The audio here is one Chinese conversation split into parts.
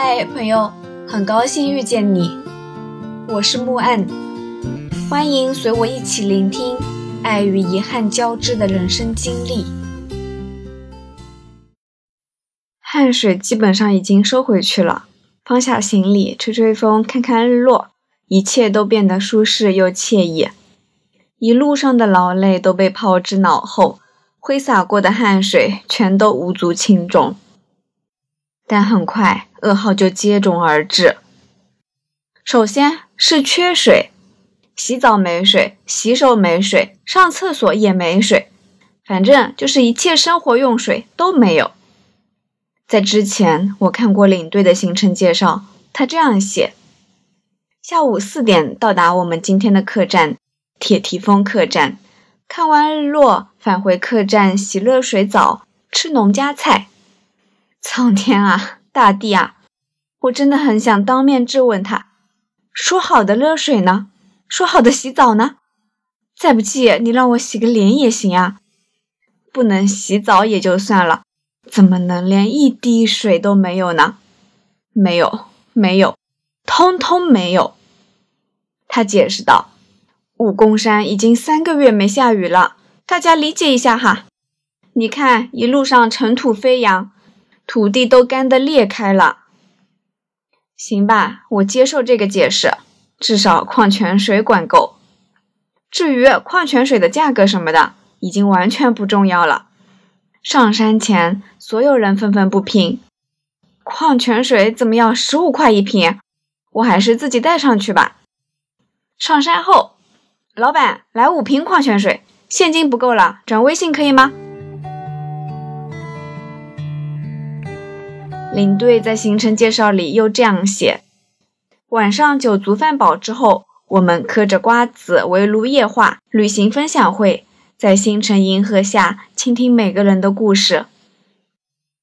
嗨，朋友，很高兴遇见你，我是木岸，欢迎随我一起聆听爱与遗憾交织的人生经历。汗水基本上已经收回去了，放下行李，吹吹风，看看日落，一切都变得舒适又惬意。一路上的劳累都被抛之脑后，挥洒过的汗水全都无足轻重。但很快，噩耗就接踵而至。首先是缺水，洗澡没水，洗手没水，上厕所也没水，反正就是一切生活用水都没有。在之前，我看过领队的行程介绍，他这样写：下午四点到达我们今天的客栈——铁蹄峰客栈，看完日落，返回客栈洗热水澡，吃农家菜。苍天啊，大地啊！我真的很想当面质问他：说好的热水呢？说好的洗澡呢？再不济，你让我洗个脸也行啊！不能洗澡也就算了，怎么能连一滴水都没有呢？没有，没有，通通没有。他解释道：“武功山已经三个月没下雨了，大家理解一下哈。你看，一路上尘土飞扬。”土地都干得裂开了，行吧，我接受这个解释，至少矿泉水管够。至于矿泉水的价格什么的，已经完全不重要了。上山前，所有人愤愤不平，矿泉水怎么要十五块一瓶？我还是自己带上去吧。上山后，老板来五瓶矿泉水，现金不够了，转微信可以吗？领队在行程介绍里又这样写：晚上酒足饭饱之后，我们嗑着瓜子围炉夜话，旅行分享会，在星辰银河下倾听每个人的故事。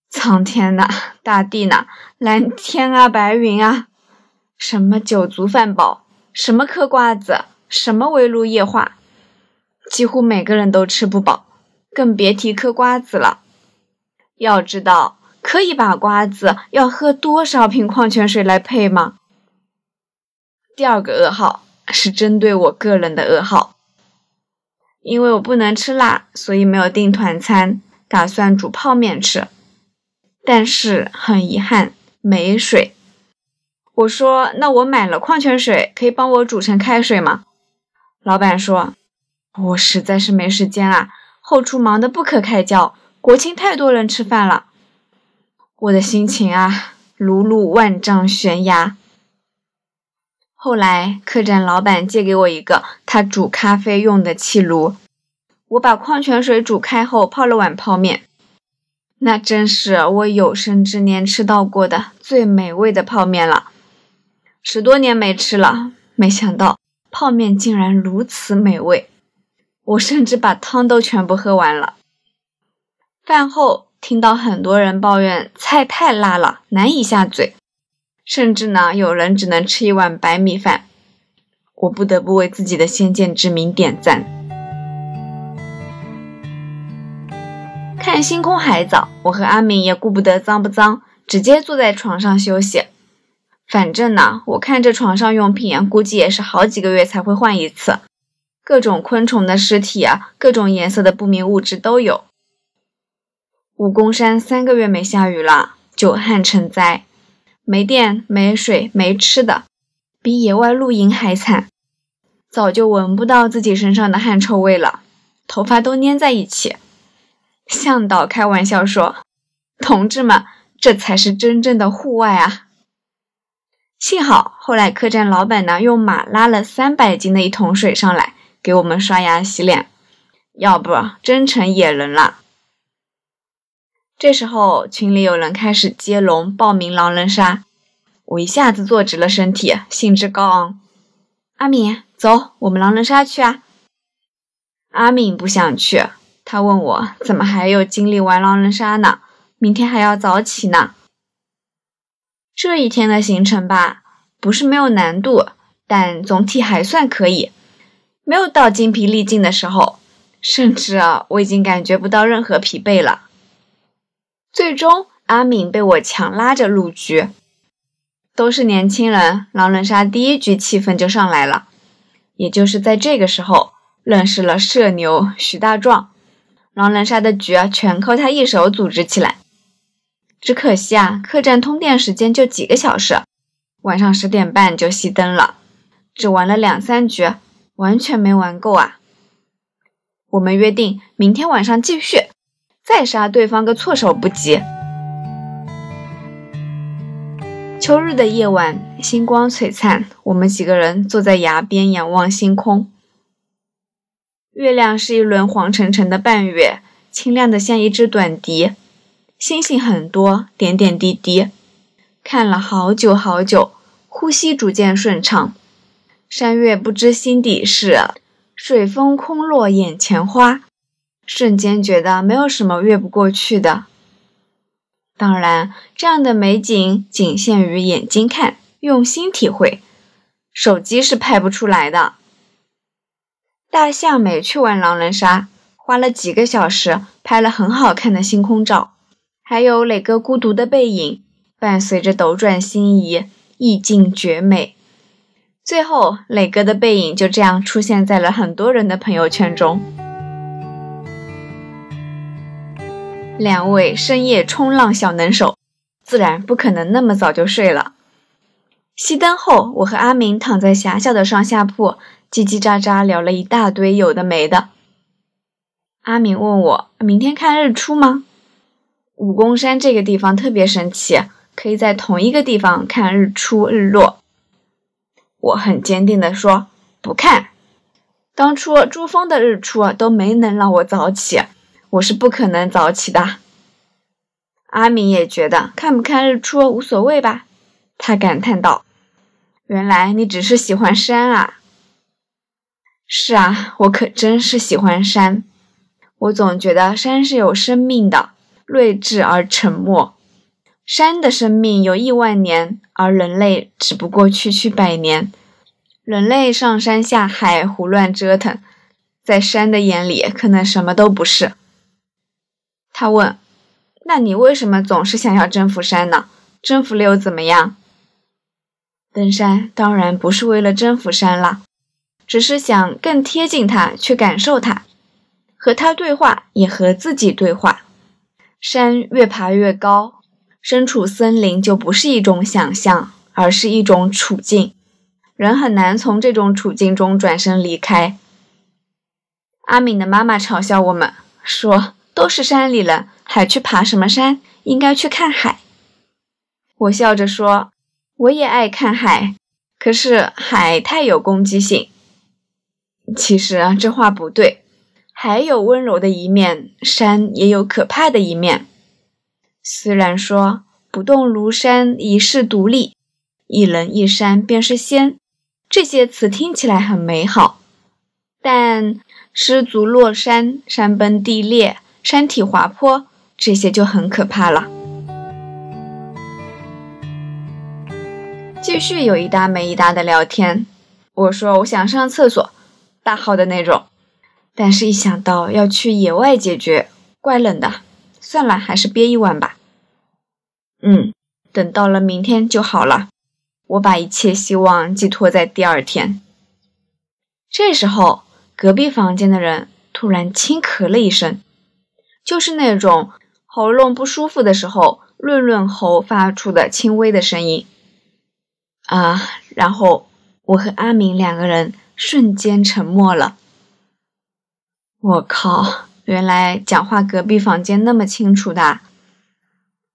苍天呐，大地呐，蓝天啊，白云啊，什么酒足饭饱，什么嗑瓜子，什么围炉夜话，几乎每个人都吃不饱，更别提嗑瓜子了。要知道。可以把瓜子要喝多少瓶矿泉水来配吗？第二个噩耗是针对我个人的噩耗，因为我不能吃辣，所以没有订团餐，打算煮泡面吃。但是很遗憾，没水。我说：“那我买了矿泉水，可以帮我煮成开水吗？”老板说：“我实在是没时间啊，后厨忙得不可开交，国庆太多人吃饭了。”我的心情啊，如入万丈悬崖。后来客栈老板借给我一个他煮咖啡用的气炉，我把矿泉水煮开后泡了碗泡面，那真是我有生之年吃到过的最美味的泡面了。十多年没吃了，没想到泡面竟然如此美味，我甚至把汤都全部喝完了。饭后。听到很多人抱怨菜太辣了，难以下嘴，甚至呢，有人只能吃一碗白米饭。我不得不为自己的先见之明点赞。看星空海藻，我和阿敏也顾不得脏不脏，直接坐在床上休息。反正呢，我看这床上用品，估计也是好几个月才会换一次。各种昆虫的尸体啊，各种颜色的不明物质都有。武功山三个月没下雨了，久旱成灾，没电、没水、没吃的，比野外露营还惨。早就闻不到自己身上的汗臭味了，头发都粘在一起。向导开玩笑说：“同志们，这才是真正的户外啊！”幸好后来客栈老板呢用马拉了三百斤的一桶水上来给我们刷牙洗脸，要不真成野人了。这时候，群里有人开始接龙报名狼人杀，我一下子坐直了身体，兴致高昂。阿敏，走，我们狼人杀去啊！阿敏不想去，他问我怎么还有精力玩狼人杀呢？明天还要早起呢。这一天的行程吧，不是没有难度，但总体还算可以，没有到精疲力尽的时候，甚至啊，我已经感觉不到任何疲惫了。最终，阿敏被我强拉着入局。都是年轻人，狼人杀第一局气氛就上来了。也就是在这个时候，认识了社牛徐大壮。狼人杀的局啊，全靠他一手组织起来。只可惜啊，客栈通电时间就几个小时，晚上十点半就熄灯了，只玩了两三局，完全没玩够啊。我们约定明天晚上继续，再杀对方个措手不及。秋日的夜晚，星光璀璨，我们几个人坐在崖边仰望星空。月亮是一轮黄澄澄的半月，清亮的像一支短笛。星星很多，点点滴滴。看了好久好久，呼吸逐渐顺畅。山月不知心底事，水风空落眼前花。瞬间觉得没有什么越不过去的。当然，这样的美景仅限于眼睛看，用心体会，手机是拍不出来的。大象没去玩狼人杀，花了几个小时拍了很好看的星空照，还有磊哥孤独的背影，伴随着斗转星移，意境绝美。最后，磊哥的背影就这样出现在了很多人的朋友圈中。两位深夜冲浪小能手，自然不可能那么早就睡了。熄灯后，我和阿明躺在狭小的上下铺，叽叽喳喳聊了一大堆有的没的。阿明问我明天看日出吗？武功山这个地方特别神奇，可以在同一个地方看日出日落。我很坚定地说不看。当初珠峰的日出都没能让我早起。我是不可能早起的。阿明也觉得看不看日出无所谓吧，他感叹道：“原来你只是喜欢山啊！”是啊，我可真是喜欢山。我总觉得山是有生命的，睿智而沉默。山的生命有亿万年，而人类只不过区区百年。人类上山下海胡乱折腾，在山的眼里可能什么都不是。他问：“那你为什么总是想要征服山呢？征服了又怎么样？”登山当然不是为了征服山了，只是想更贴近它，去感受它，和它对话，也和自己对话。山越爬越高，身处森林就不是一种想象，而是一种处境，人很难从这种处境中转身离开。阿敏的妈妈嘲笑我们说。都是山里人，还去爬什么山？应该去看海。我笑着说：“我也爱看海，可是海太有攻击性。”其实啊，这话不对，海有温柔的一面，山也有可怕的一面。虽然说“不动如山，一世独立”，“一人一山便是仙”，这些词听起来很美好，但失足落山，山崩地裂。山体滑坡，这些就很可怕了。继续有一搭没一搭的聊天。我说我想上厕所，大号的那种，但是一想到要去野外解决，怪冷的，算了，还是憋一晚吧。嗯，等到了明天就好了。我把一切希望寄托在第二天。这时候，隔壁房间的人突然轻咳了一声。就是那种喉咙不舒服的时候，润润喉发出的轻微的声音啊。然后我和阿明两个人瞬间沉默了。我靠，原来讲话隔壁房间那么清楚的。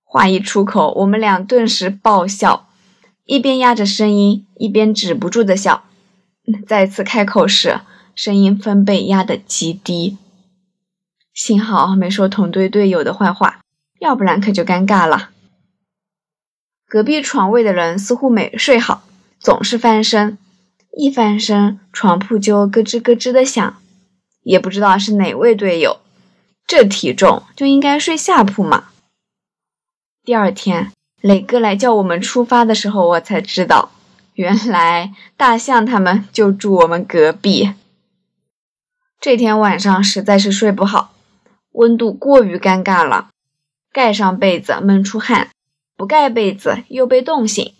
话一出口，我们俩顿时爆笑，一边压着声音，一边止不住的笑。再次开口时，声音分贝压得极低。幸好没说同队队友的坏话，要不然可就尴尬了。隔壁床位的人似乎没睡好，总是翻身，一翻身床铺就咯吱咯吱的响，也不知道是哪位队友。这体重就应该睡下铺嘛。第二天，磊哥来叫我们出发的时候，我才知道，原来大象他们就住我们隔壁。这天晚上实在是睡不好。温度过于尴尬了，盖上被子闷出汗，不盖被子又被冻醒。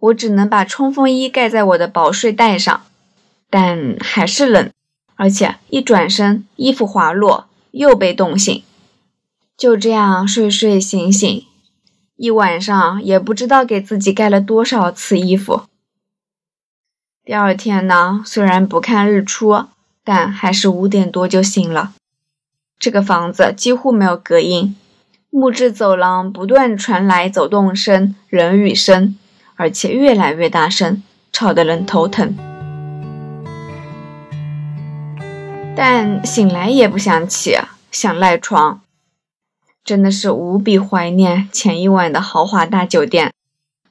我只能把冲锋衣盖在我的薄睡袋上，但还是冷，而且一转身衣服滑落，又被冻醒。就这样睡睡醒醒，一晚上也不知道给自己盖了多少次衣服。第二天呢，虽然不看日出，但还是五点多就醒了。这个房子几乎没有隔音，木质走廊不断传来走动声、人语声。而且越来越大声，吵得人头疼。但醒来也不想起，想赖床，真的是无比怀念前一晚的豪华大酒店，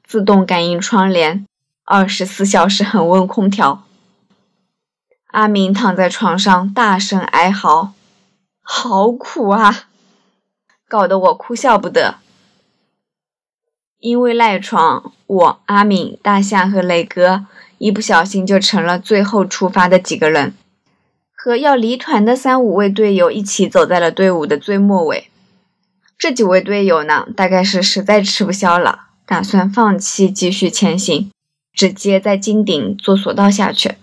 自动感应窗帘，二十四小时恒温空调。阿明躺在床上大声哀嚎：“好苦啊！”搞得我哭笑不得。因为赖床，我阿敏、大象和磊哥一不小心就成了最后出发的几个人，和要离团的三五位队友一起走在了队伍的最末尾。这几位队友呢，大概是实在吃不消了，打算放弃继续前行，直接在金顶坐索道下去。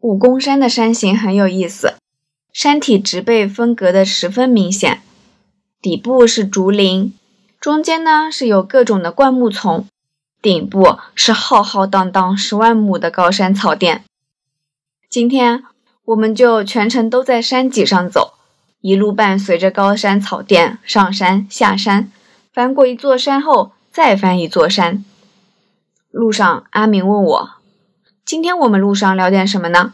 武功山的山形很有意思，山体植被分隔的十分明显，底部是竹林。中间呢是有各种的灌木丛，顶部是浩浩荡荡十万亩的高山草甸。今天我们就全程都在山脊上走，一路伴随着高山草甸上山下山，翻过一座山后再翻一座山。路上，阿明问我：“今天我们路上聊点什么呢？”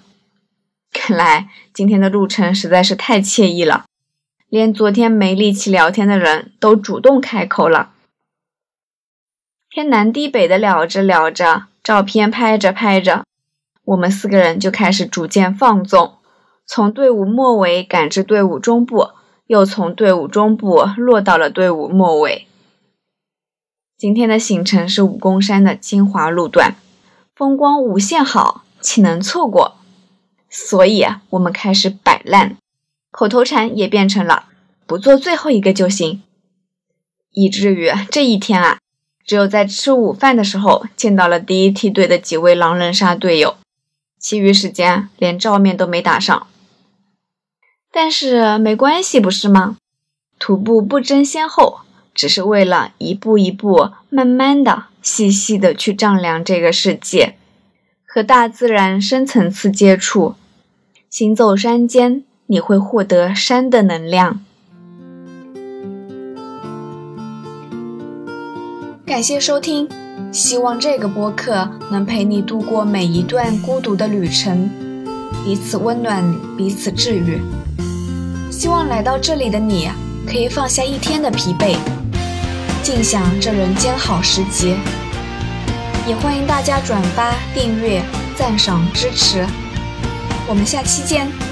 看 来今天的路程实在是太惬意了。连昨天没力气聊天的人都主动开口了。天南地北的聊着聊着，照片拍着拍着，我们四个人就开始逐渐放纵，从队伍末尾赶至队伍中部，又从队伍中部落到了队伍末尾。今天的行程是武功山的精华路段，风光无限好，岂能错过？所以啊，我们开始摆烂。口头禅也变成了“不做最后一个就行”，以至于这一天啊，只有在吃午饭的时候见到了第一梯队的几位狼人杀队友，其余时间连照面都没打上。但是没关系，不是吗？徒步不争先后，只是为了一步一步、慢慢的、细细的去丈量这个世界，和大自然深层次接触，行走山间。你会获得山的能量。感谢收听，希望这个播客能陪你度过每一段孤独的旅程，彼此温暖，彼此治愈。希望来到这里的你可以放下一天的疲惫，尽享这人间好时节。也欢迎大家转发、订阅、赞赏、支持。我们下期见。